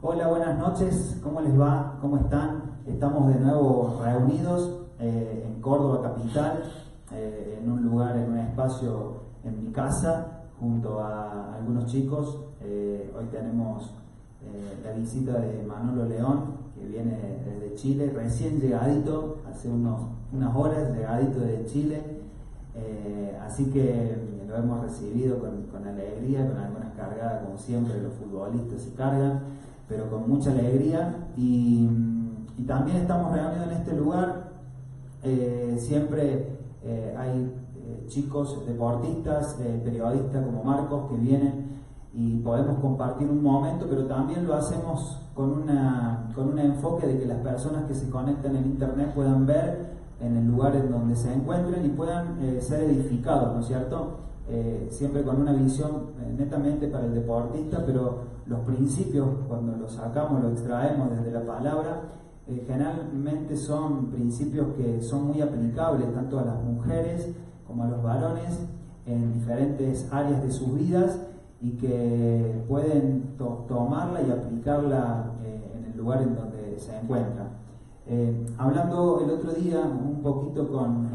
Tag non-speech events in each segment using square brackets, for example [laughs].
Hola, buenas noches, ¿cómo les va? ¿Cómo están? Estamos de nuevo reunidos eh, en Córdoba Capital, eh, en un lugar, en un espacio en mi casa, junto a algunos chicos. Eh, hoy tenemos la visita de Manolo León, que viene desde Chile, recién llegadito, hace unos, unas horas, llegadito de Chile. así que lo hemos recibido con, alegría, con algunas cargadas, como siempre, los futbolistas se cargan pero con mucha alegría. Y, también estamos reunidos en este lugar. Eh, siempre eh, hay eh, chicos deportistas, periodistas como Marcos que vienen y podemos compartir un momento, pero también lo hacemos con, una, con un enfoque de que las personas que se conectan en Internet puedan ver en el lugar en donde se encuentren y puedan ser edificados, ¿no es cierto? Eh, siempre con una visión eh, netamente para el deportista, pero los principios, cuando los sacamos, los extraemos desde la palabra, eh, generalmente son principios que son muy aplicables tanto a las mujeres como a los varones en diferentes áreas de sus vidas y que pueden tomarla y aplicarla en el lugar en donde se encuentran. hablando el otro día un poquito con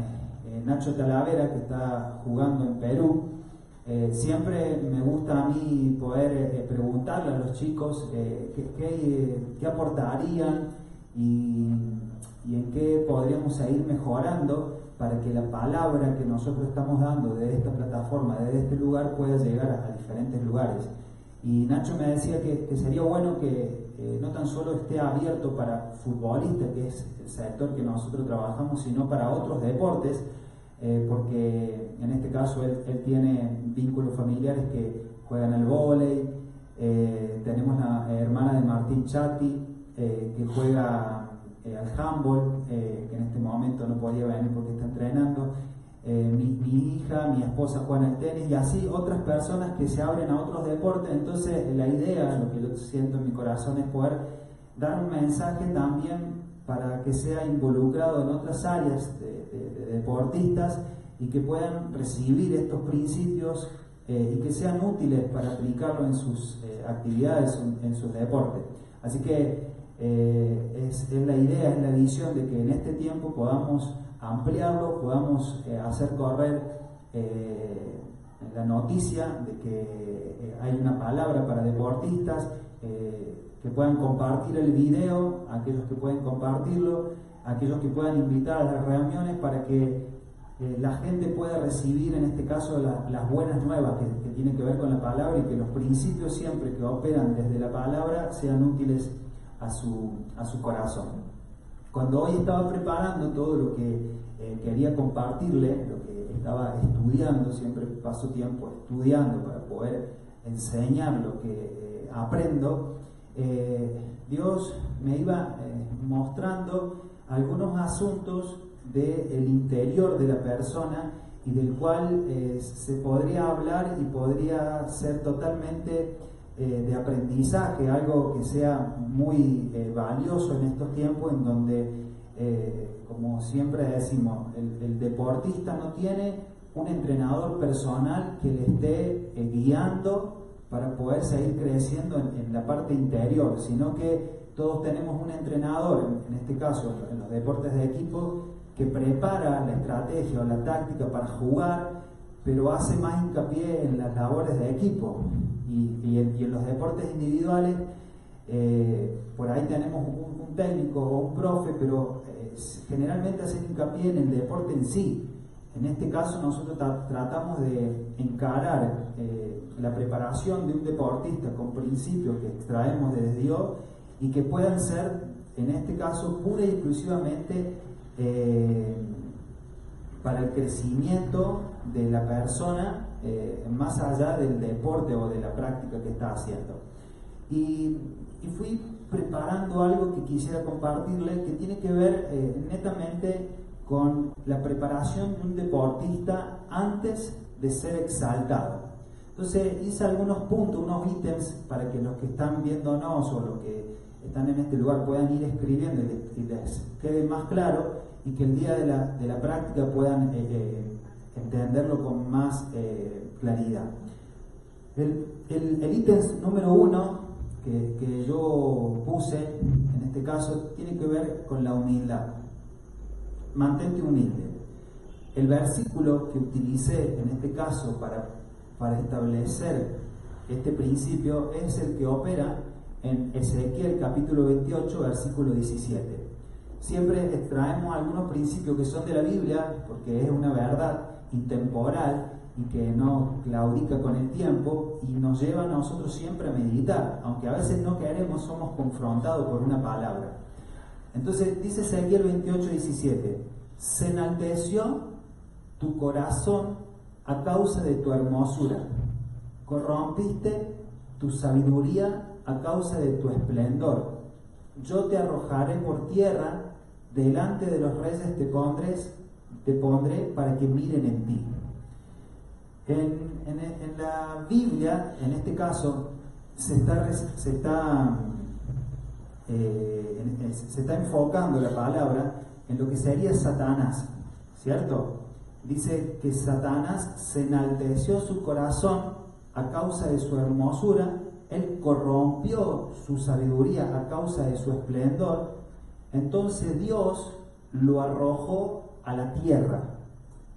Nacho Talavera, que está jugando en Perú. Eh, siempre me gusta a mí poder eh, preguntarle a los chicos eh, qué, aportarían y, en qué podríamos seguir mejorando para que la palabra que nosotros estamos dando de esta plataforma, de este lugar, pueda llegar a, diferentes lugares. Y Nacho me decía que sería bueno que no tan solo esté abierto para futbolistas, que es el sector que nosotros trabajamos, sino para otros deportes, eh, porque en este caso él, tiene vínculos familiares que juegan al vóley, eh, tenemos la hermana de Martín Chatti eh, que juega al handball, que en este momento no podía venir porque está entrenando, mi, hija, mi esposa juega al tenis y así otras personas que se abren a otros deportes, entonces la idea, lo que yo siento en mi corazón es poder dar un mensaje también para que sea involucrado en otras áreas de, deportistas y que puedan recibir estos principios eh, y que sean útiles para aplicarlo en sus eh, actividades, en, sus deportes. Así que eh, es, la idea, es la visión de que en este tiempo podamos ampliarlo, podamos hacer correr la noticia de que hay una palabra para deportistas, que puedan compartir el video, aquellos que pueden compartirlo, aquellos que puedan invitar a las reuniones para que eh, la gente pueda recibir en este caso las buenas nuevas que, tienen que ver con la palabra y que los principios siempre que operan desde la palabra sean útiles a su, a su corazón. Cuando hoy estaba preparando todo lo que eh, quería compartirle, lo que estaba estudiando, siempre paso tiempo estudiando para poder enseñar lo que eh, aprendo, Dios me iba mostrando algunos asuntos del interior de la persona y del cual eh, se podría hablar y podría ser totalmente eh, de aprendizaje, algo que sea muy eh, valioso en estos tiempos en donde, como siempre decimos, el, deportista no tiene un entrenador personal que le esté guiando para poder seguir creciendo en, en la parte interior, sino que todos tenemos un entrenador, en este caso en los deportes de equipo, que prepara la estrategia o la táctica para jugar, pero hace más hincapié en las labores de equipo. Y, en, los deportes individuales, eh, por ahí tenemos un, técnico o un profe, pero eh, generalmente hace hincapié en el deporte en sí. En este caso nosotros tratamos de encarar eh, la preparación de un deportista con principios que extraemos de Dios y que puedan ser, en este caso, pura y exclusivamente para el crecimiento de la persona eh, más allá del deporte o de la práctica que está haciendo. Y, fui preparando algo que quisiera compartirle que tiene que ver eh, netamente con la preparación de un deportista antes de ser exaltado. Entonces hice algunos puntos, unos ítems para que los que están viéndonos o los que están en este lugar puedan ir escribiendo y les, quede más claro y que el día de la, práctica puedan eh, entenderlo con más eh, claridad. El, ítem número uno que, yo puse, en este caso, tiene que ver con la humildad. Mantente humilde. El versículo que utilicé en este caso para, para establecer este principio es el que opera en Ezequiel capítulo 28, versículo 17. Siempre extraemos algunos principios que son de la Biblia, porque es una verdad intemporal y que no claudica con el tiempo y nos lleva a nosotros siempre a meditar, aunque a veces no queremos, somos confrontados por una palabra. Entonces dice Ezequiel 28, 17, se enalteció tu corazón a causa de tu hermosura, corrompiste tu sabiduría a causa de tu esplendor. Yo te arrojaré por tierra, delante de los reyes te pondré, te pondré para que miren en ti. En, la Biblia, en este caso, se está, se está, eh, se está enfocando la palabra en lo que sería Satanás, ¿cierto? Dice que Satanás se enalteció su corazón a causa de su hermosura, él corrompió su sabiduría a causa de su esplendor, entonces Dios lo arrojó a la tierra.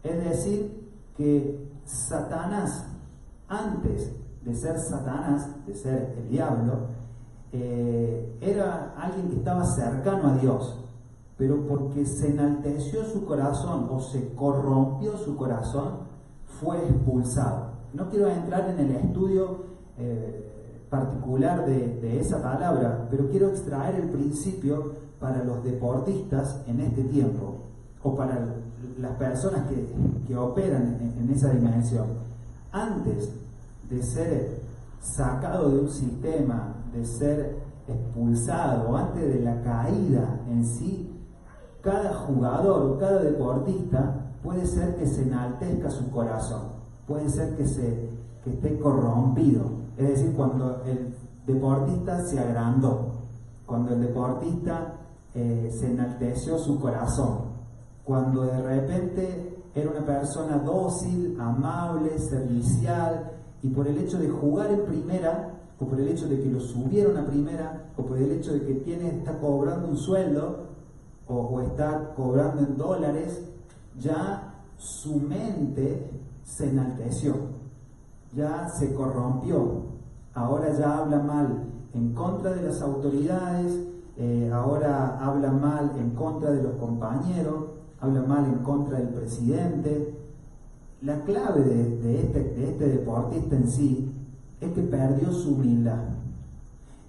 Es decir, que Satanás, antes de ser Satanás, de ser el diablo, eh, era alguien que estaba cercano a Dios, pero porque se enalteció su corazón o se corrompió su corazón, fue expulsado. No quiero entrar en el estudio eh, particular de, de esa palabra, pero quiero extraer el principio para los deportistas en este tiempo, o para las personas que, operan en, esa dimensión, antes de ser sacado de un sistema, de ser expulsado, antes de la caída en sí, cada jugador cada deportista puede ser que se enaltezca su corazón, puede ser que, se, que esté corrompido. Es decir, cuando el deportista se agrandó, cuando el deportista eh, se enalteció su corazón, cuando de repente era una persona dócil, amable, servicial, y por el hecho de jugar en primera, o por el hecho de que lo subieron a primera, o por el hecho de que tiene, está cobrando un sueldo, o, está cobrando en dólares, ya su mente se enalteció, ya se corrompió, ahora ya habla mal en contra de las autoridades, eh, ahora habla mal en contra de los compañeros, habla mal en contra del presidente. La clave de, este, este, deportista en sí es que perdió su humildad.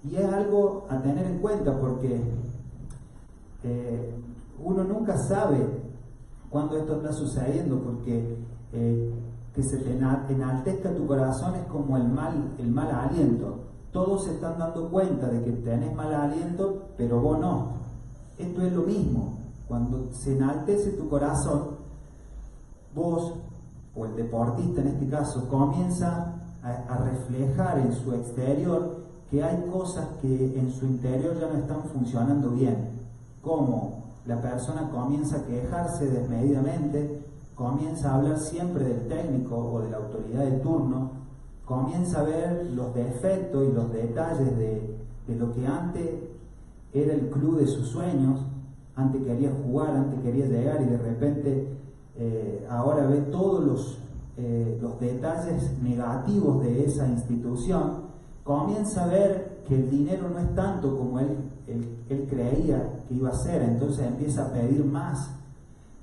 Y es algo a tener en cuenta porque eh, uno nunca sabe cuándo esto está sucediendo, porque eh, que se te enaltezca tu corazón es como el mal, el mal aliento. Todos se están dando cuenta de que tenés mal aliento, pero vos no. Esto es lo mismo. Cuando se enaltece tu corazón, vos, o el deportista en este caso, comienza a, reflejar en su exterior que hay cosas que en su interior ya no están funcionando bien. Como la persona comienza a quejarse desmedidamente, comienza a hablar siempre del técnico o de la autoridad de turno, comienza a ver los defectos y los detalles de, lo que antes era el club de sus sueños, antes quería jugar, antes quería llegar y de repente eh, ahora ve todos los, eh, los detalles negativos de esa institución, comienza a ver que el dinero no es tanto como él, él, creía que iba a ser, entonces empieza a pedir más,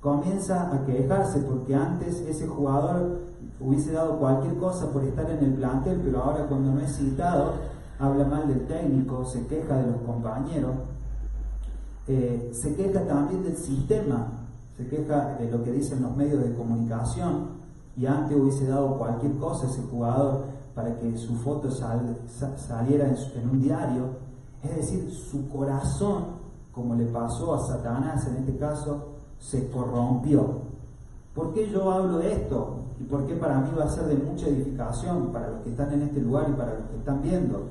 comienza a quejarse porque antes ese jugador hubiese dado cualquier cosa por estar en el plantel, pero ahora cuando no es citado, habla mal del técnico, se queja de los compañeros. Eh, se queja también del sistema, se queja de lo que dicen los medios de comunicación y antes hubiese dado cualquier cosa a ese jugador para que su foto saliera en, un diario. Es decir, su corazón, como le pasó a Satanás en este caso, se corrompió. ¿Por qué yo hablo de esto? ¿Y por qué para mí va a ser de mucha edificación para los que están en este lugar y para los que están viendo?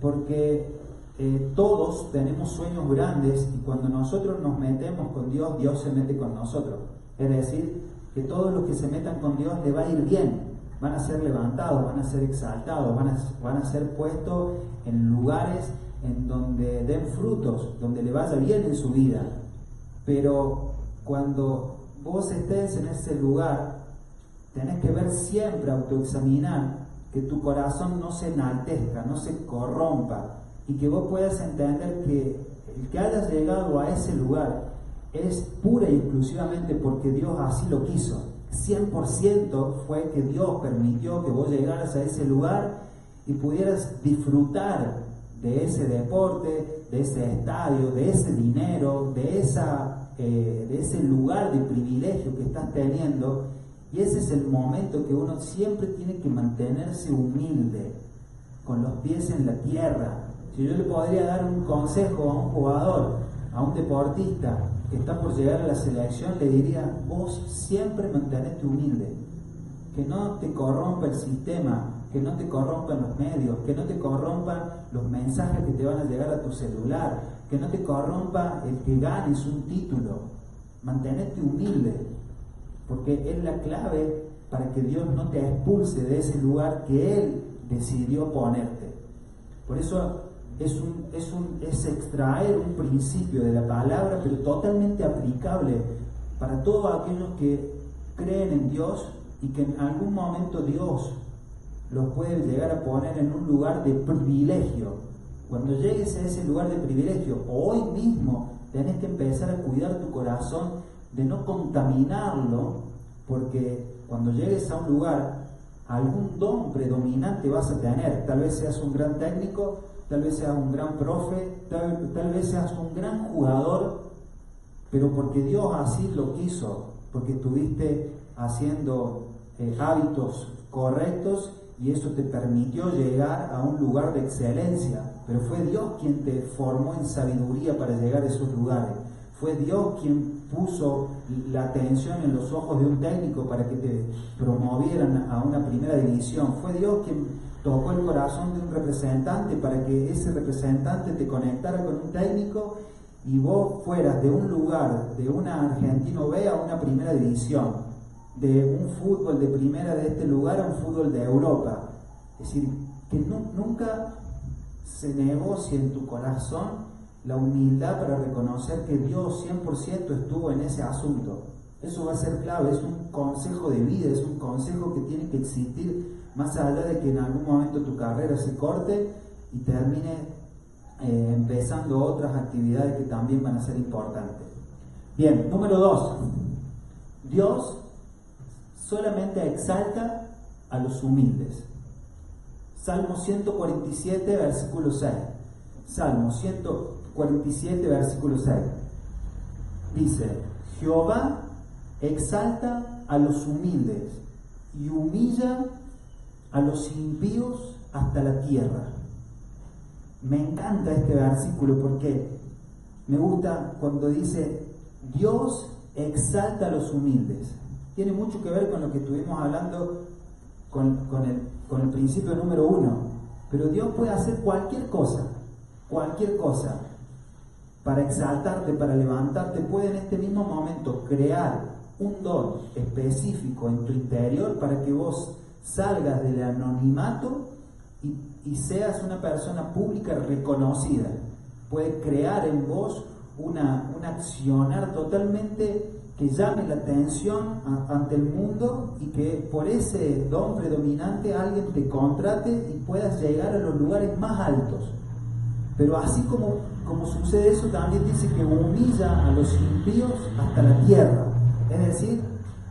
Porque eh, todos tenemos sueños grandes y cuando nosotros nos metemos con Dios, Dios se mete con nosotros. Es decir, que todos los que se metan con Dios le va a ir bien. van a ser levantados, van a ser exaltados, van a, van a ser puestos en lugares en donde den frutos, donde le vaya bien en su vida. Pero cuando vos estés en ese lugar, tenés que ver siempre, autoexaminar, que tu corazón no se enaltezca, no se corrompa, y que vos puedas entender que el que hayas llegado a ese lugar es pura y exclusivamente porque Dios así lo quiso. 100% fue que Dios permitió que vos llegaras a ese lugar y pudieras disfrutar de ese deporte, de ese estadio, de ese dinero, de, esa, eh, de ese lugar de privilegio que estás teniendo. Y ese es el momento que uno siempre tiene que mantenerse humilde, con los pies en la tierra. Si yo le podría dar un consejo a un jugador, a un deportista que está por llegar a la selección, le diría, vos siempre mantenete humilde, que no te corrompa el sistema, que no te corrompan los medios, que no te corrompan los mensajes que te van a llegar a tu celular, que no te corrompa el que ganes un título. Mantenerte humilde, porque es la clave para que Dios no te expulse de ese lugar que Él decidió ponerte. Por eso es, un, es, un, es extraer un principio de la palabra, pero totalmente aplicable para todos aquellos que creen en Dios y que en algún momento Dios los puede llegar a poner en un lugar de privilegio. Cuando llegues a ese lugar de privilegio, hoy mismo tenés que empezar a cuidar tu corazón de no contaminarlo, porque cuando llegues a un lugar, algún don predominante vas a tener. Tal vez seas un gran técnico, tal vez seas un gran profe, tal, vez seas un gran jugador, pero porque Dios así lo quiso, porque estuviste haciendo eh, hábitos correctos y eso te permitió llegar a un lugar de excelencia, pero fue Dios quien te formó en sabiduría para llegar a esos lugares. Fue Dios quien puso la atención en los ojos de un técnico para que te promovieran a una primera división. Fue Dios quien tocó el corazón de un representante para que ese representante te conectara con un técnico y vos fueras de un lugar, de una Argentino B a una primera división de un fútbol de primera de este lugar a un fútbol de Europa. Es decir, que nunca se negocie en tu corazón la humildad para reconocer que Dios 100% estuvo en ese asunto. Eso va a ser clave, es un consejo de vida, es un consejo que tiene que existir más allá de que en algún momento tu carrera se corte y termine eh, empezando otras actividades que también van a ser importantes. Bien, número dos, Dios solamente exalta a los humildes. Salmo 147, versículo 6. Salmo 147, versículo 6. Dice, Jehová exalta a los humildes y humilla a los impíos hasta la tierra. Me encanta este versículo porque me gusta cuando dice, Dios exalta a los humildes tiene mucho que ver con lo que estuvimos hablando con, el, principio número uno. Pero Dios puede hacer cualquier cosa, cualquier cosa, para exaltarte, para levantarte. Puede en este mismo momento crear un don específico en tu interior para que vos salgas del anonimato y, seas una persona pública reconocida. Puede crear en vos una, un accionar totalmente que llame la atención ante el mundo y que por ese don predominante alguien te contrate y puedas llegar a los lugares más altos. Pero así como, como sucede eso, también dice que humilla a los impíos hasta la tierra. Es decir,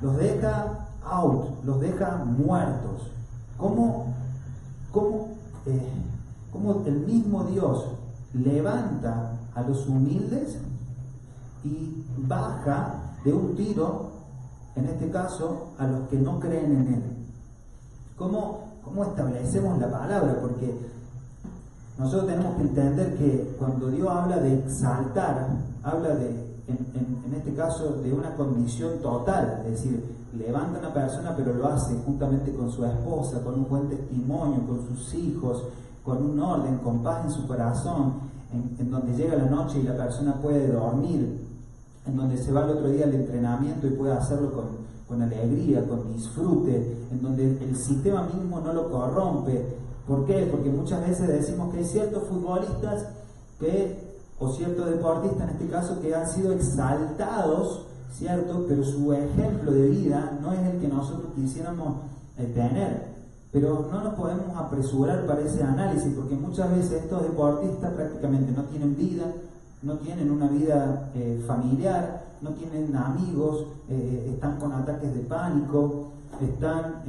los deja out, los deja muertos. ¿Cómo, cómo, eh, cómo el mismo Dios levanta a los humildes y baja de un tiro, en este caso, a los que no creen en Él. ¿Cómo, cómo establecemos la palabra? Porque nosotros tenemos que entender que cuando Dios habla de exaltar, habla de, en, este caso, de una condición total, es decir, levanta a una persona pero lo hace juntamente con su esposa, con un buen testimonio, con sus hijos, con un orden, con paz en su corazón, en, en donde llega la noche y la persona puede dormir en donde se va el otro día al entrenamiento y puede hacerlo con, con alegría, con disfrute, en donde el sistema mismo no lo corrompe. ¿Por qué? Porque muchas veces decimos que hay ciertos futbolistas que, o ciertos deportistas en este caso, que han sido exaltados, ¿cierto? Pero su ejemplo de vida no es el que nosotros quisiéramos eh, tener. Pero no nos podemos apresurar para ese análisis, porque muchas veces estos deportistas prácticamente no tienen vida, no tienen una vida eh, familiar, no tienen amigos, eh, están con ataques de pánico, están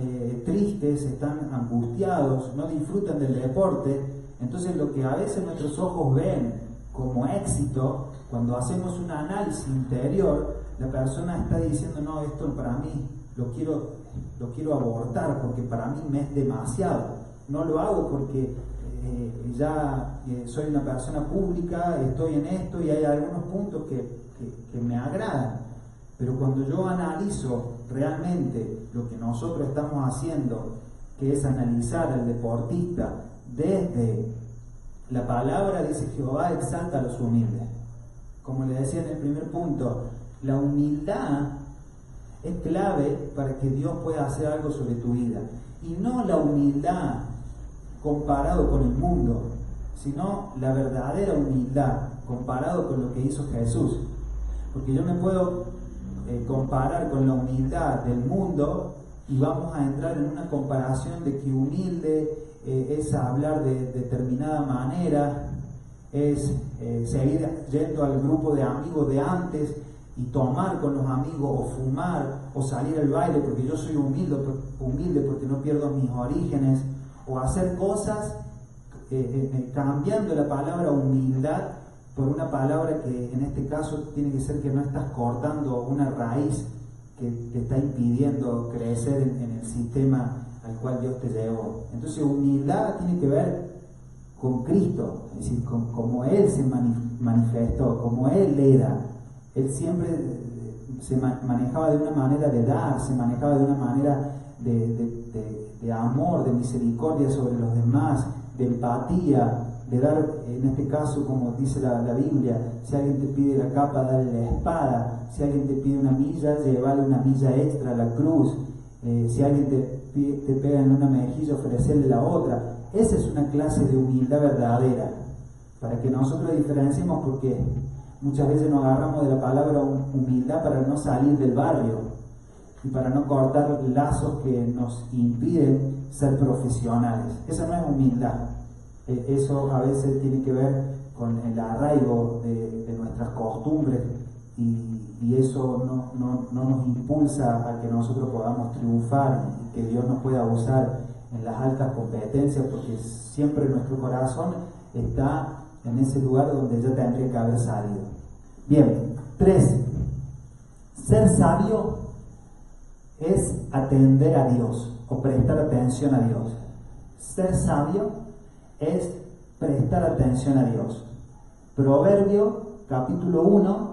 tristes, están angustiados, no disfrutan del deporte. Entonces lo que a veces nuestros ojos ven como éxito, cuando hacemos un análisis interior, la persona está diciendo, no, esto para mí lo quiero, lo quiero abortar porque para mí me es demasiado. No lo hago porque eh, ya eh, soy una persona pública, estoy en esto y hay algunos puntos que, me agradan. Pero cuando yo analizo realmente lo que nosotros estamos haciendo, que es analizar al deportista desde la palabra, dice Jehová exalta a los humildes. Como le decía en el primer punto, la humildad es clave para que Dios pueda hacer algo sobre tu vida. Y no la humildad comparado con el mundo, sino la verdadera humildad comparado con lo que hizo Jesús. Porque yo me puedo eh, comparar con la humildad del mundo y vamos a entrar en una comparación de que humilde eh, es hablar de determinada manera, es eh, seguir yendo al grupo de amigos de antes y tomar con los amigos o fumar o salir al baile porque yo soy humilde, humilde porque no pierdo mis orígenes o hacer cosas eh, cambiando la palabra humildad por una palabra que en este caso tiene que ser que no estás cortando una raíz que te está impidiendo crecer en, el sistema al cual Dios te llevó. Entonces humildad tiene que ver con Cristo, es decir, con como Él se manifestó, como Él era. Él siempre se manejaba de una manera de dar, se manejaba de una manera de, amor, de misericordia sobre los demás, de empatía, de dar, en este caso, como dice la, Biblia, si alguien te pide la capa, dale la espada, si alguien te pide una milla, llevale una milla extra a la cruz, eh, si alguien te, te pega en una mejilla, ofrecerle la otra. Esa es una clase de humildad verdadera, para que nosotros diferenciemos porque muchas veces nos agarramos de la palabra humildad para no salir del barrio, y para no cortar lazos que nos impiden ser profesionales. Esa no es humildad. E, eso a veces tiene que ver con el arraigo de, nuestras costumbres y, eso no, nos impulsa a que nosotros podamos triunfar y que Dios nos pueda usar en las altas competencias porque siempre nuestro corazón está en ese lugar donde ya tendría que haber salido. Bien, tres, ser sabio es atender a Dios o prestar atención a Dios. Ser sabio es prestar atención a Dios. Proverbio capítulo 1,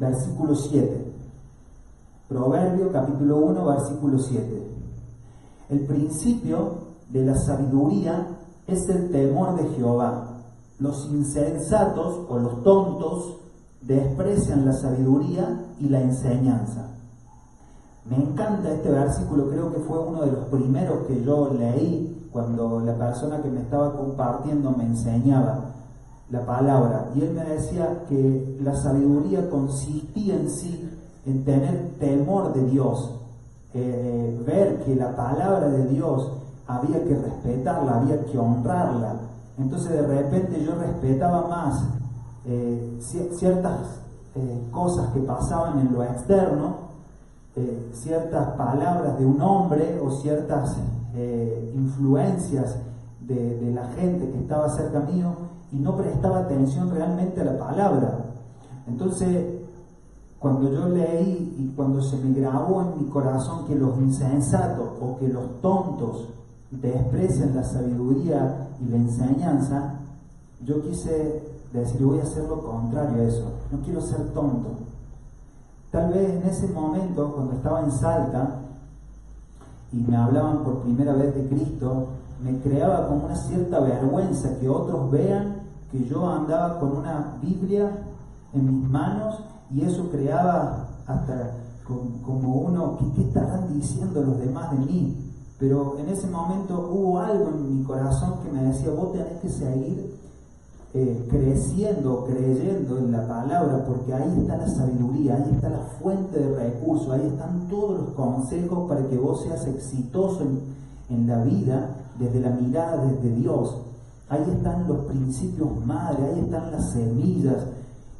versículo 7. Proverbio capítulo 1, versículo 7. El principio de la sabiduría es el temor de Jehová. Los insensatos o los tontos desprecian la sabiduría y la enseñanza. Me encanta este versículo, creo que fue uno de los primeros que yo leí cuando la persona que me estaba compartiendo me enseñaba la palabra. Y él me decía que la sabiduría consistía en sí en tener temor de Dios, eh, ver que la palabra de Dios había que respetarla, había que honrarla. Entonces de repente yo respetaba más eh, ciertas eh, cosas que pasaban en lo externo eh, ciertas palabras de un hombre o ciertas eh, influencias de, la gente que estaba cerca mío y no prestaba atención realmente a la palabra. Entonces, cuando yo leí y cuando se me grabó en mi corazón que los insensatos o que los tontos desprecian la sabiduría y la enseñanza, yo quise decir, voy a hacer lo contrario a eso. No quiero ser tonto. Tal vez en ese momento, cuando estaba en Salta y me hablaban por primera vez de Cristo, me creaba como una cierta vergüenza que otros vean que yo andaba con una Biblia en mis manos y eso creaba hasta como, uno, ¿qué, ¿qué estarán diciendo los demás de mí? Pero en ese momento hubo algo en mi corazón que me decía, vos tenés que seguir eh, creciendo, creyendo en la palabra, porque ahí está la sabiduría, ahí está la fuente de recursos, ahí están todos los consejos para que vos seas exitoso en, en la vida desde la mirada desde Dios. Ahí están los principios madre, ahí están las semillas.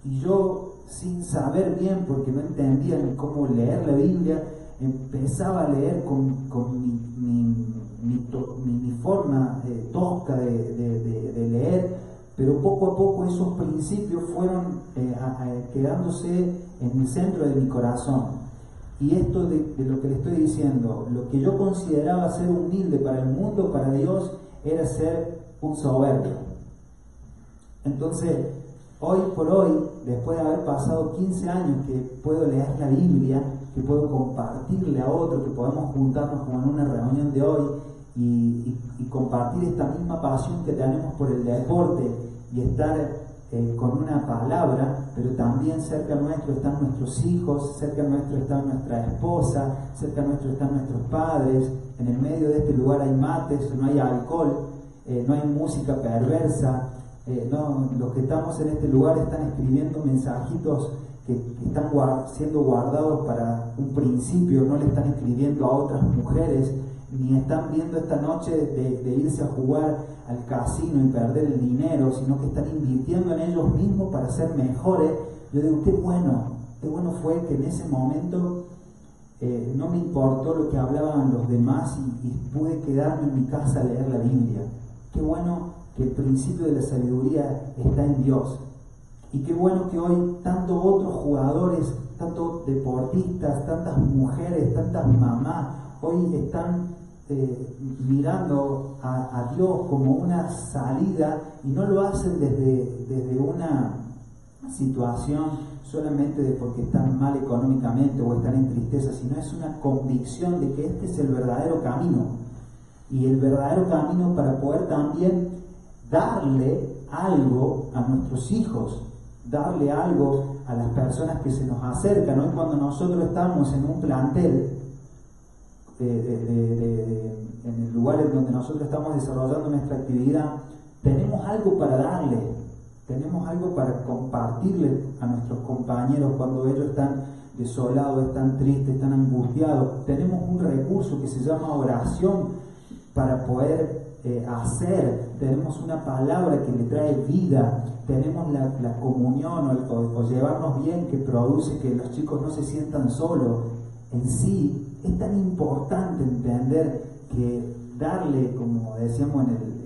Y yo, sin saber bien, porque no entendía ni cómo leer la Biblia, empezaba a leer con, con mi, mi, forma eh, tosca de, de leer pero poco a poco esos principios fueron eh, quedándose en el centro de mi corazón. Y esto de, lo que le estoy diciendo, lo que yo consideraba ser humilde para el mundo, para Dios, era ser un soberbio. Entonces, hoy por hoy, después de haber pasado 15 años que puedo leer la Biblia, que puedo compartirle a otro, que podemos juntarnos como en una reunión de hoy y compartir esta misma pasión que tenemos por el deporte, y estar eh, con una palabra, pero también cerca nuestro están nuestros hijos, cerca nuestro está nuestra esposa, cerca nuestro están nuestros padres, en el medio de este lugar hay mates, no hay alcohol, eh, no hay música perversa, eh, no, los que estamos en este lugar están escribiendo mensajitos que, están siendo guardados para un principio, no le están escribiendo a otras mujeres, ni están viendo esta noche de, irse a jugar al casino y perder el dinero, sino que están invirtiendo en ellos mismos para ser mejores. Yo digo, qué bueno, qué bueno fue que en ese momento eh, no me importó lo que hablaban los demás y, y, pude quedarme en mi casa a leer la Biblia. Qué bueno que el principio de la sabiduría está en Dios. Y qué bueno que hoy tantos otros jugadores, tantos deportistas, tantas mujeres, tantas mamás, hoy están eh, mirando a, Dios como una salida y no lo hacen desde, desde una situación solamente de porque están mal económicamente o están en tristeza, sino es una convicción de que este es el verdadero camino. Y el verdadero camino para poder también darle algo a nuestros hijos, darle algo a las personas que se nos acercan. Hoy cuando nosotros estamos en un plantel, en el lugar en donde nosotros estamos desarrollando nuestra actividad, tenemos algo para darle, tenemos algo para compartirle a nuestros compañeros cuando ellos están desolados, están tristes, están angustiados. Tenemos un recurso que se llama oración para poder eh, hacer, tenemos una palabra que le trae vida, tenemos la, comunión o, llevarnos bien que produce que los chicos no se sientan solos. En sí, es tan importante entender que darle, como decíamos en el,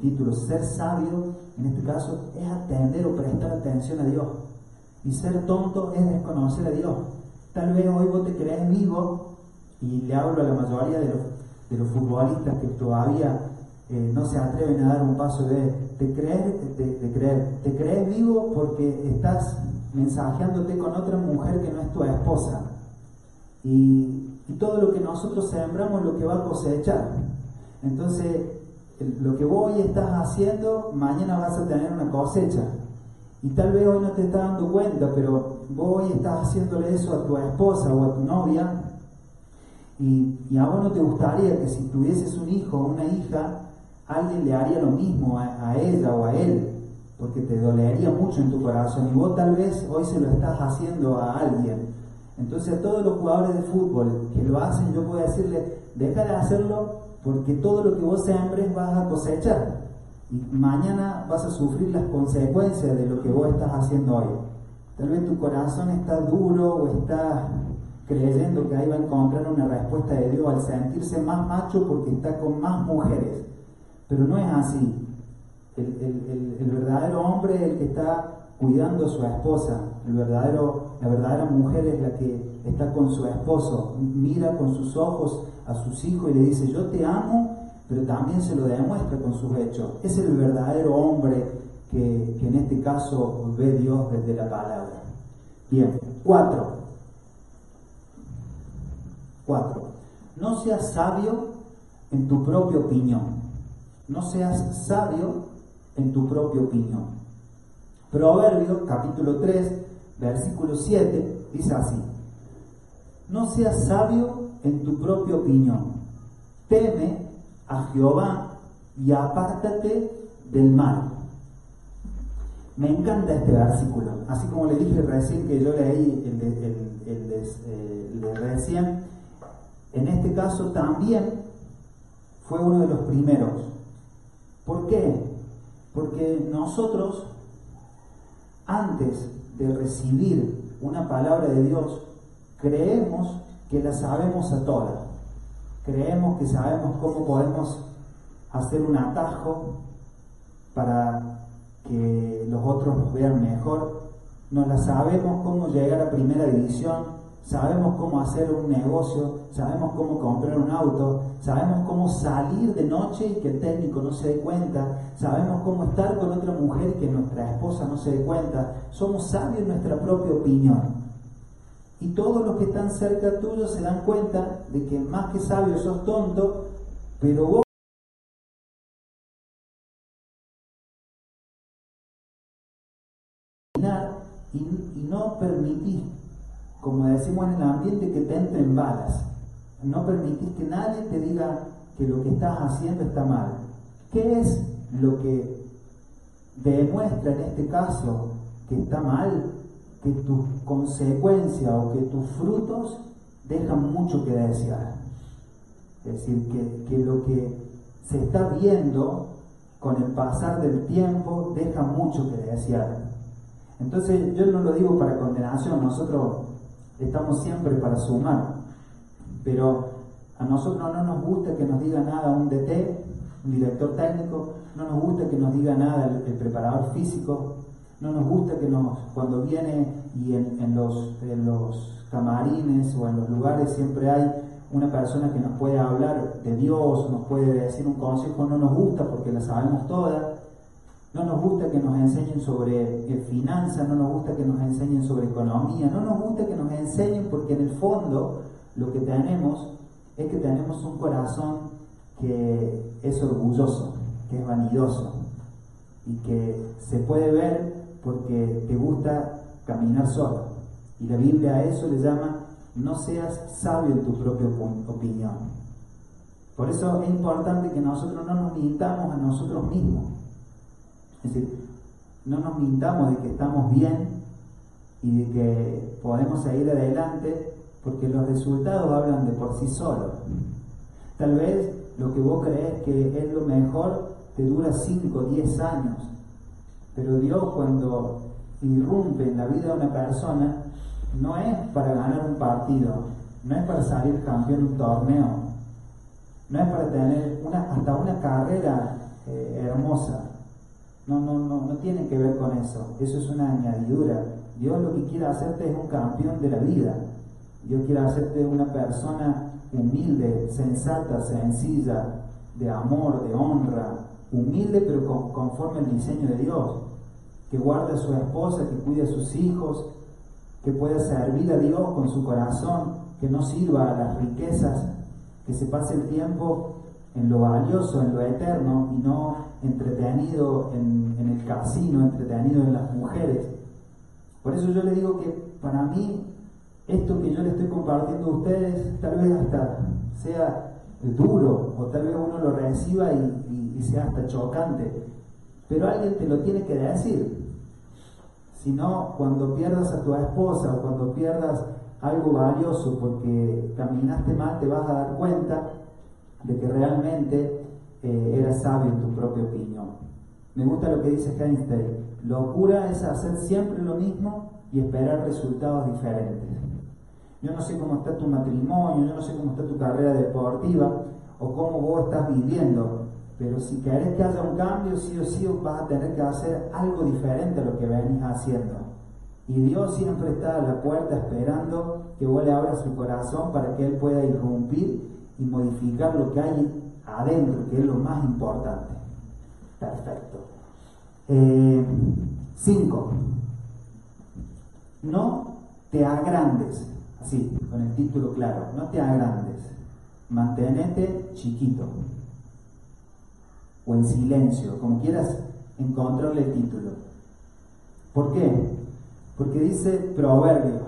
título, ser sabio, en este caso, es atender o prestar atención a Dios. Y ser tonto es desconocer a Dios. Tal vez hoy vos te crees vivo, y le hablo a la mayoría de los, de los futbolistas que todavía eh, no se atreven a dar un paso de, te crees, de, creer, te crees vivo porque estás mensajeándote con otra mujer que no es tu esposa. Y y todo lo que nosotros sembramos lo que va a cosechar. Entonces, lo que vos hoy estás haciendo, mañana vas a tener una cosecha. Y tal vez hoy no te estás dando cuenta, pero vos hoy estás haciéndole eso a tu esposa o a tu novia. Y, a vos no te gustaría que si tuvieses un hijo o una hija, alguien le haría lo mismo a, ella o a él, porque te dolería mucho en tu corazón. Y vos tal vez hoy se lo estás haciendo a alguien. Entonces a todos los jugadores de fútbol que lo hacen, yo puedo decirle, deja de hacerlo porque todo lo que vos sembres vas a cosechar. Y mañana vas a sufrir las consecuencias de lo que vos estás haciendo hoy. Tal vez tu corazón está duro o está creyendo que ahí va a encontrar una respuesta de Dios al sentirse más macho porque está con más mujeres. Pero no es así. El, verdadero hombre es el que está cuidando a su esposa. El verdadero, la verdadera mujer es la que está con su esposo, mira con sus ojos a sus hijos y le dice, yo te amo, pero también se lo demuestra con sus hechos. Es el verdadero hombre que, que en este caso ve Dios desde la palabra. Bien, cuatro. No seas sabio en tu propia opinión. No seas sabio en tu propia opinión. Proverbios capítulo 3, versículo 7, dice así, no seas sabio en tu propia opinión. Teme a Jehová y apártate del mal. Me encanta este versículo, así como le dije recién que yo leí el de, eh, recién, en este caso también fue uno de los primeros. ¿Por qué? Porque nosotros, antes de recibir una palabra de Dios, creemos que la sabemos a todas. Creemos que sabemos cómo podemos hacer un atajo para que los otros nos vean mejor, no la sabemos cómo llegar a primera división, sabemos cómo hacer un negocio, sabemos cómo comprar un auto, sabemos cómo salir de noche y que el técnico no se dé cuenta, sabemos cómo estar con otra mujer y que nuestra esposa no se dé cuenta, somos sabios en nuestra propia opinión. Y todos los que están cerca tuyo se dan cuenta de que más que sabio sos tonto, pero vos y, no permitís, como decimos en el ambiente, que te entren balas. No permitís que nadie te diga que lo que estás haciendo está mal. ¿Qué es lo que demuestra en este caso que está mal? Que tus consecuencias o que tus frutos dejan mucho que desear. Es decir, que, que lo que se está viendo con el pasar del tiempo deja mucho que desear. Entonces yo no lo digo para condenación, nosotros estamos siempre para sumar, pero a nosotros no nos gusta que nos diga nada un DT, un director técnico, no nos gusta que nos diga nada el, preparador físico, no nos gusta que nos, cuando viene y en, los, en los camarines o en los lugares siempre hay una persona que nos puede hablar de Dios, nos puede decir un consejo, no nos gusta porque la sabemos toda, no nos gusta que nos enseñen sobre eh, finanzas, no nos gusta que nos enseñen sobre economía, no nos gusta que nos enseñen porque en el fondo lo que tenemos es que tenemos un corazón que es orgulloso, que es vanidoso y que se puede ver porque te gusta caminar solo. Y la Biblia a eso le llama no seas sabio en tu propia opinión. Por eso es importante que nosotros no nos limitamos a nosotros mismos es decir, no nos mintamos de que estamos bien y de que podemos seguir adelante porque los resultados hablan de por sí solos. Tal vez lo que vos crees que es lo mejor te dura 5 o 10 años, pero Dios cuando irrumpe en la vida de una persona no es para ganar un partido, no es para salir campeón en un torneo, no es para tener hasta una carrera eh, hermosa, no, no, no, no tiene que ver con eso. Eso es una añadidura. Dios lo que quiere hacerte es un campeón de la vida. Dios quiere hacerte una persona humilde, sensata, sencilla, de amor, de honra, humilde pero conforme al diseño de Dios, que guarde a su esposa, que cuide a sus hijos, que pueda servir a Dios con su corazón, que no sirva a las riquezas, que se pase el tiempo en lo valioso, en lo eterno, y no entretenido en, el casino, entretenido en las mujeres. Por eso yo le digo que para mí esto que yo le estoy compartiendo a ustedes tal vez hasta sea duro o tal vez uno lo reciba y, y sea hasta chocante, pero alguien te lo tiene que decir. Si no, cuando pierdas a tu esposa o cuando pierdas algo valioso porque caminaste mal, te vas a dar cuenta de que realmente eh, eras sabio en tu propia opinión. Me gusta lo que dice Einstein, locura es hacer siempre lo mismo y esperar resultados diferentes. Yo no sé cómo está tu matrimonio, yo no sé cómo está tu carrera deportiva o cómo vos estás viviendo, pero si querés que haya un cambio, sí o sí vas a tener que hacer algo diferente a lo que venís haciendo. Y Dios siempre está a la puerta esperando que vos le abras su corazón para que Él pueda irrumpir y modificar lo que hay adentro, que es lo más importante. Perfecto. Eh, cinco. No te agrandes, así, con el título claro, no te agrandes. Mantenete chiquito. O en silencio, como quieras encontrarle el título. ¿Por qué? Porque dice Proverbio,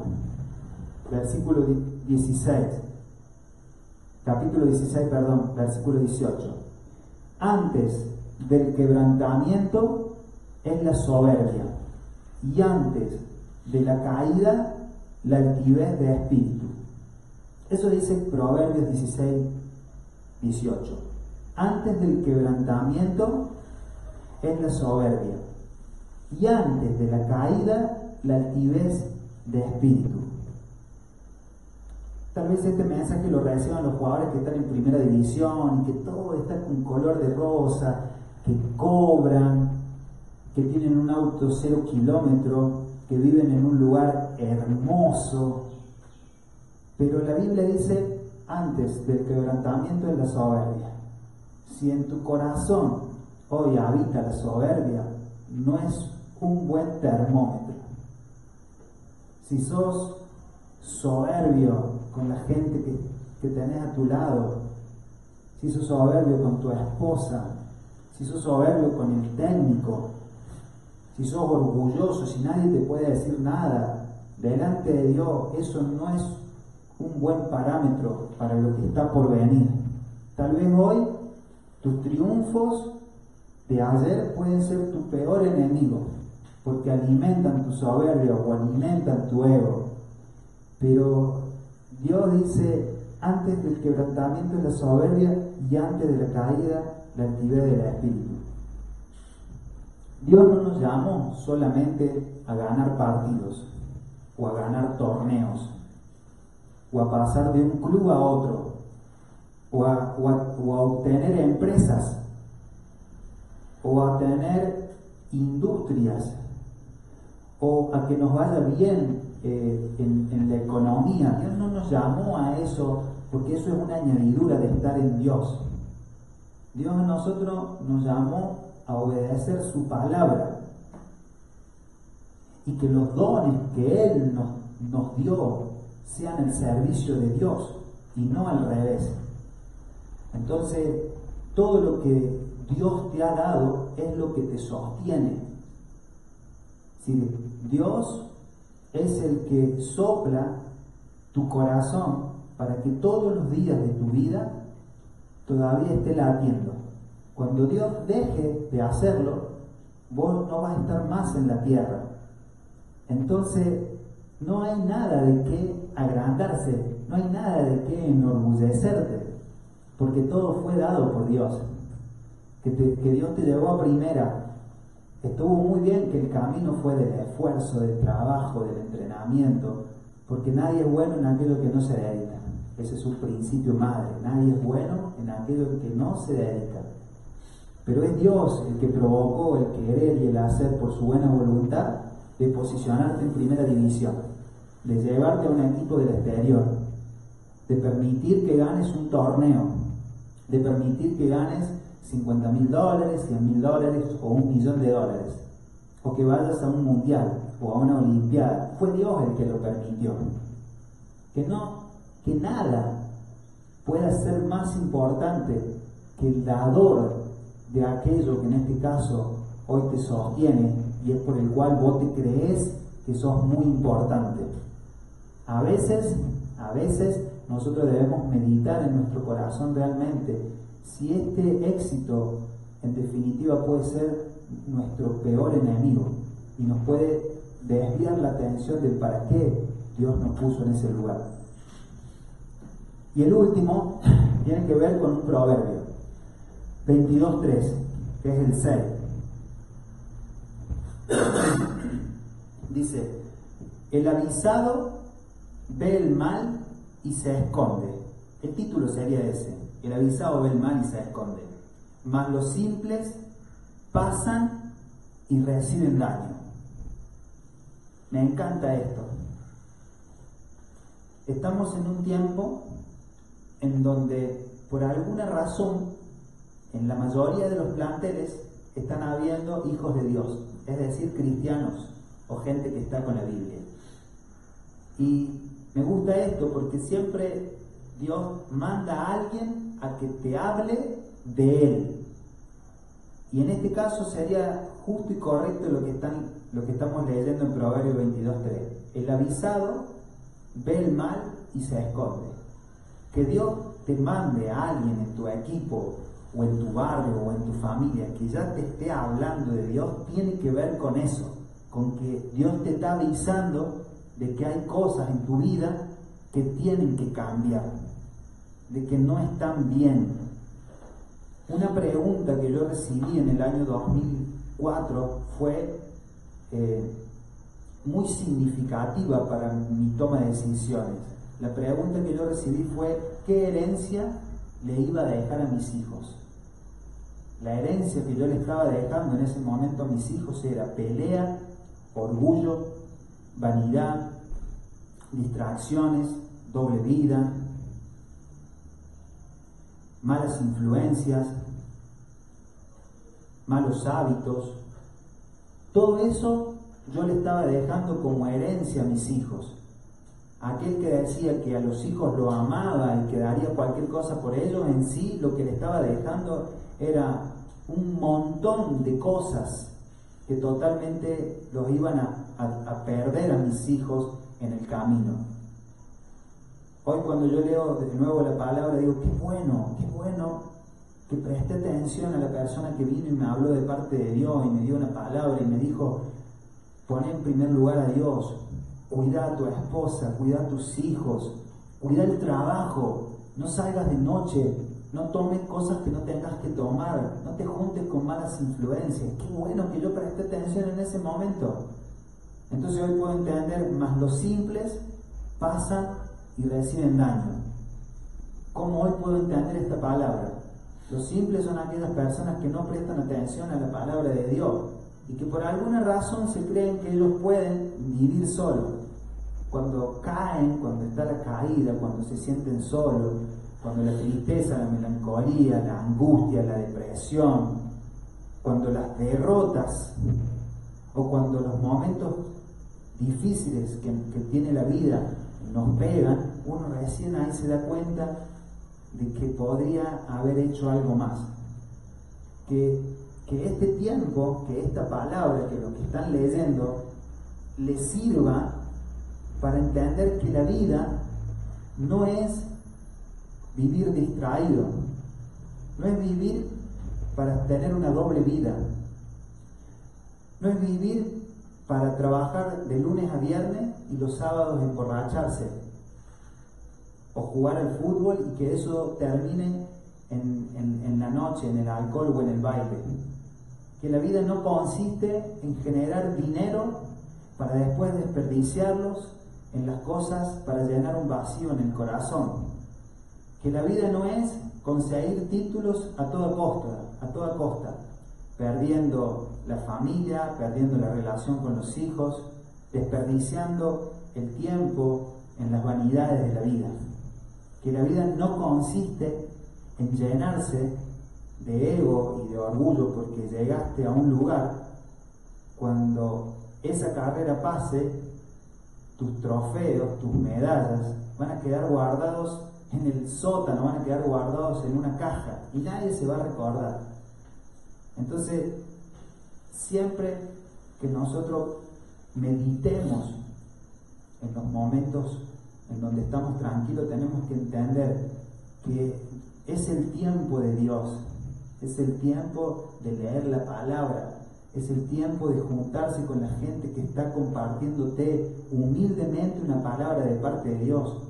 versículo 16, capítulo 16, perdón, versículo 18. Antes del quebrantamiento es la soberbia y antes de la caída la altivez de espíritu. Eso dice Proverbios 16, 18. Antes del quebrantamiento es la soberbia y antes de la caída la altivez de espíritu. Tal vez este mensaje lo reciban los jugadores que están en primera división y que todo está con color de rosa, que cobran, que tienen un auto cero kilómetro, que viven en un lugar hermoso. Pero la Biblia dice, antes del quebrantamiento de la soberbia, si en tu corazón hoy habita la soberbia, no es un buen termómetro. Si sos soberbio con la gente que, que tenés a tu lado, si sos soberbio con tu esposa, si sos soberbio con el técnico, si sos orgulloso, si nadie te puede decir nada, delante de Dios, eso no es un buen parámetro para lo que está por venir. Tal vez hoy tus triunfos de ayer pueden ser tu peor enemigo, porque alimentan tu soberbia o alimentan tu ego. Pero Dios dice, antes del quebrantamiento de la soberbia y antes de la caída, la actividad del espíritu. Dios no nos llamó solamente a ganar partidos o a ganar torneos o a pasar de un club a otro o a, obtener empresas o a tener industrias o a que nos vaya bien eh, en, la economía. Llamó a eso porque eso es una añadidura de estar en Dios. Dios a nosotros nos llamó a obedecer su palabra y que los dones que Él nos, nos dio sean el servicio de Dios y no al revés. Entonces, todo lo que Dios te ha dado es lo que te sostiene. Dios es el que sopla tu corazón para que todos los días de tu vida todavía esté latiendo. Cuando Dios deje de hacerlo, vos no vas a estar más en la tierra. Entonces, no hay nada de qué agrandarse, no hay nada de qué enorgullecerte, porque todo fue dado por Dios. Que, que Dios te llevó a primera. Estuvo muy bien que el camino fue del esfuerzo, del trabajo, del entrenamiento, porque nadie es bueno en aquello que no se dedica. Ese es un principio madre. Nadie es bueno en aquello que no se dedica. Pero es Dios el que provocó el querer y el hacer por su buena voluntad de posicionarte en primera división, de llevarte a un equipo del exterior, de permitir que ganes un torneo, de permitir que ganes 50 mil dólares, 100 mil dólares o un millón de dólares, o que vayas a un mundial o a una olimpiada. Fue Dios el que lo permitió. Que no, que nada pueda ser más importante que el dador de aquello que en este caso hoy te sostiene y es por el cual vos te crees que sos muy importante. A veces, a veces nosotros debemos meditar en nuestro corazón realmente si este éxito en definitiva puede ser nuestro peor enemigo y nos puede desviar la atención de para qué Dios nos puso en ese lugar. Y el último [laughs] tiene que ver con un proverbio. 22.3, que es el 6. [coughs] Dice, el avisado ve el mal y se esconde. El título sería ese, el avisado ve el mal y se esconde. Mas los simples pasan y reciben daño. Me encanta esto. Estamos en un tiempo en donde por alguna razón en la mayoría de los planteles están habiendo hijos de Dios, es decir, cristianos o gente que está con la Biblia. Y me gusta esto porque siempre Dios manda a alguien a que te hable de Él. Y en este caso sería justo y correcto lo que, están, lo que estamos leyendo en Proverbio 22.3. El avisado ve el mal y se esconde. Que Dios te mande a alguien en tu equipo o en tu barrio o en tu familia que ya te esté hablando de Dios, tiene que ver con eso, con que Dios te está avisando de que hay cosas en tu vida que tienen que cambiar, de que no están bien. Una pregunta que yo recibí en el año 2004 fue eh, muy significativa para mi toma de decisiones. La pregunta que yo recibí fue, ¿qué herencia le iba a dejar a mis hijos? La herencia que yo le estaba dejando en ese momento a mis hijos era pelea, orgullo, vanidad, distracciones, doble vida, malas influencias, malos hábitos. Todo eso yo le estaba dejando como herencia a mis hijos. Aquel que decía que a los hijos lo amaba y que daría cualquier cosa por ellos, en sí lo que le estaba dejando era un montón de cosas que totalmente los iban a, perder a mis hijos en el camino. Hoy cuando yo leo de nuevo la palabra digo, qué bueno, qué bueno que presté atención a la persona que vino y me habló de parte de Dios y me dio una palabra y me dijo, pon en primer lugar a Dios, cuida a tu esposa, cuida a tus hijos, cuida el trabajo, no salgas de noche, no tomes cosas que no tengas que tomar, no te juntes con malas influencias. Qué bueno que yo presté atención en ese momento. Entonces hoy puedo entender, más los simples pasan y reciben daño. ¿Cómo hoy puedo entender esta palabra? Los simples son aquellas personas que no prestan atención a la palabra de Dios y que por alguna razón se creen que ellos pueden vivir solos. Cuando caen, cuando está la caída, cuando se sienten solos, cuando la tristeza, la melancolía, la angustia, la depresión, cuando las derrotas o cuando los momentos difíciles que, tiene la vida nos pegan, uno recién ahí se da cuenta de que podría haber hecho algo más. Que, que este tiempo, que esta palabra, que lo que están leyendo, les sirva para entender que la vida no es vivir distraído, no es vivir para tener una doble vida, no es vivir para trabajar de lunes a viernes y los sábados emborracharse, o jugar al fútbol y que eso termine en, en la noche, en el alcohol o en el baile. Que la vida no consiste en generar dinero para después desperdiciarlos en las cosas para llenar un vacío en el corazón que la vida no es conseguir títulos a toda costa, a toda costa, perdiendo la familia, perdiendo la relación con los hijos, desperdiciando el tiempo en las vanidades de la vida. Que la vida no consiste en llenarse de ego y de orgullo porque llegaste a un lugar cuando esa carrera pase, tus trofeos, tus medallas van a quedar guardados en el sótano, van a quedar guardados en una caja y nadie se va a recordar. Entonces, siempre que nosotros meditemos en los momentos en donde estamos tranquilos, tenemos que entender que es el tiempo de Dios, es el tiempo de leer la palabra, es el tiempo de juntarse con la gente que está compartiéndote humildemente una palabra de parte de Dios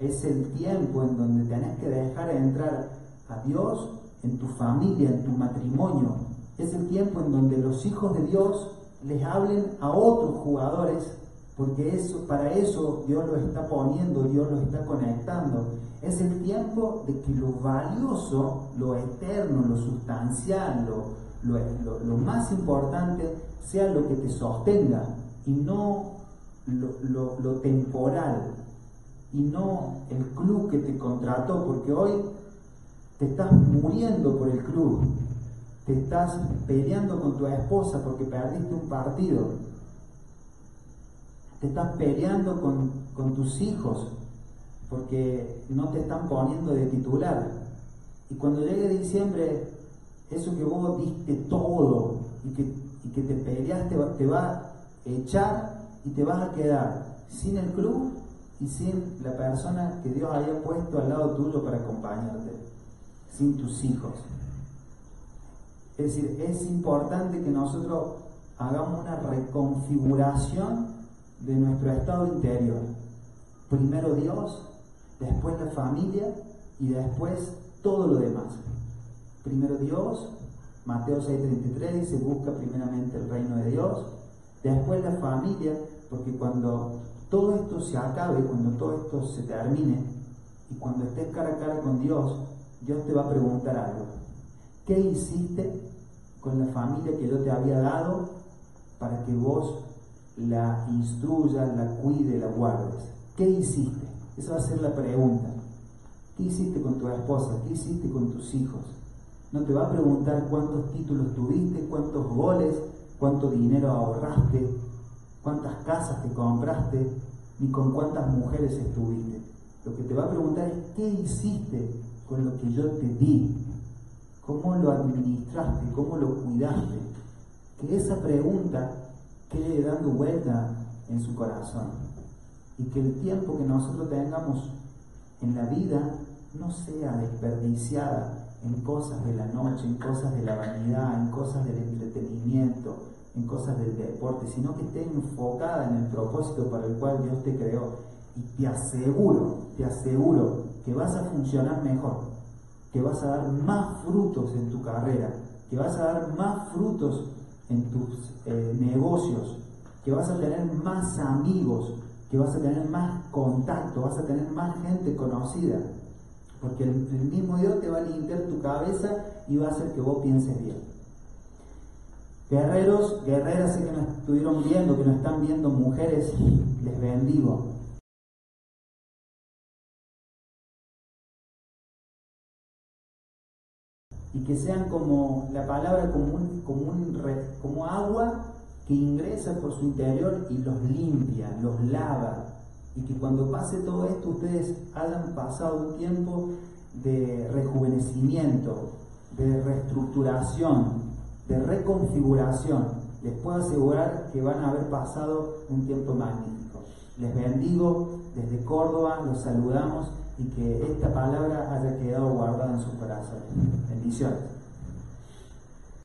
es el tiempo en donde tenés que dejar entrar a Dios en tu familia, en tu matrimonio. Es el tiempo en donde los hijos de Dios les hablen a otros jugadores, porque eso, para eso Dios lo está poniendo, Dios lo está conectando. Es el tiempo de que lo valioso, lo eterno, lo sustancial, lo, lo, más importante sea lo que te sostenga y no lo temporal, y no el club que te contrató, porque hoy te estás muriendo por el club, te estás peleando con tu esposa porque perdiste un partido, te estás peleando con, con tus hijos porque no te están poniendo de titular. Y cuando llegue diciembre, eso que vos diste todo y que, y que te peleaste te va a echar y te vas a quedar sin el club y sin la persona que Dios haya puesto al lado tuyo para acompañarte, sin tus hijos. Es decir, es importante que nosotros hagamos una reconfiguración de nuestro estado interior. Primero Dios, después la familia y después todo lo demás. Primero Dios, Mateo 6:33 dice, busca primeramente el reino de Dios, después la familia, porque cuando todo esto se acabe, cuando todo esto se termine, y cuando estés cara a cara con Dios, Dios te va a preguntar algo. ¿Qué hiciste con la familia que yo te había dado para que vos la instruyas, la cuide, la guardes? ¿Qué hiciste? Esa va a ser la pregunta. ¿Qué hiciste con tu esposa? ¿Qué hiciste con tus hijos? No te va a preguntar cuántos títulos tuviste, cuántos goles, cuánto dinero ahorraste, cuántas casas te compraste, ni con cuántas mujeres estuviste. Lo que te va a preguntar es qué hiciste con lo que yo te di, cómo lo administraste, cómo lo cuidaste. Que esa pregunta quede dando vuelta en su corazón y que el tiempo que nosotros tengamos en la vida no sea desperdiciada en cosas de la noche, en cosas de la vanidad, en cosas del entretenimiento, en cosas del deporte, sino que esté enfocada en el propósito para el cual Dios te creó. Y te aseguro, te aseguro que vas a funcionar mejor, que vas a dar más frutos en tu carrera, que vas a dar más frutos en tus eh, negocios, que vas a tener más amigos, que vas a tener más contacto, vas a tener más gente conocida. Porque el, mismo Dios te va a limpiar tu cabeza y va a hacer que vos pienses bien. Guerreros, guerreras, que nos estuvieron viendo, que nos están viendo mujeres, les bendigo. Y que sean como la palabra como, como, como agua que ingresa por su interior y los limpia, los lava, y que cuando pase todo esto ustedes hayan pasado un tiempo de rejuvenecimiento, de reestructuración, de reconfiguración. Les puedo asegurar que van a haber pasado un tiempo magnífico. Les bendigo desde Córdoba, los saludamos y que esta palabra haya quedado guardada en su corazón. Bendiciones.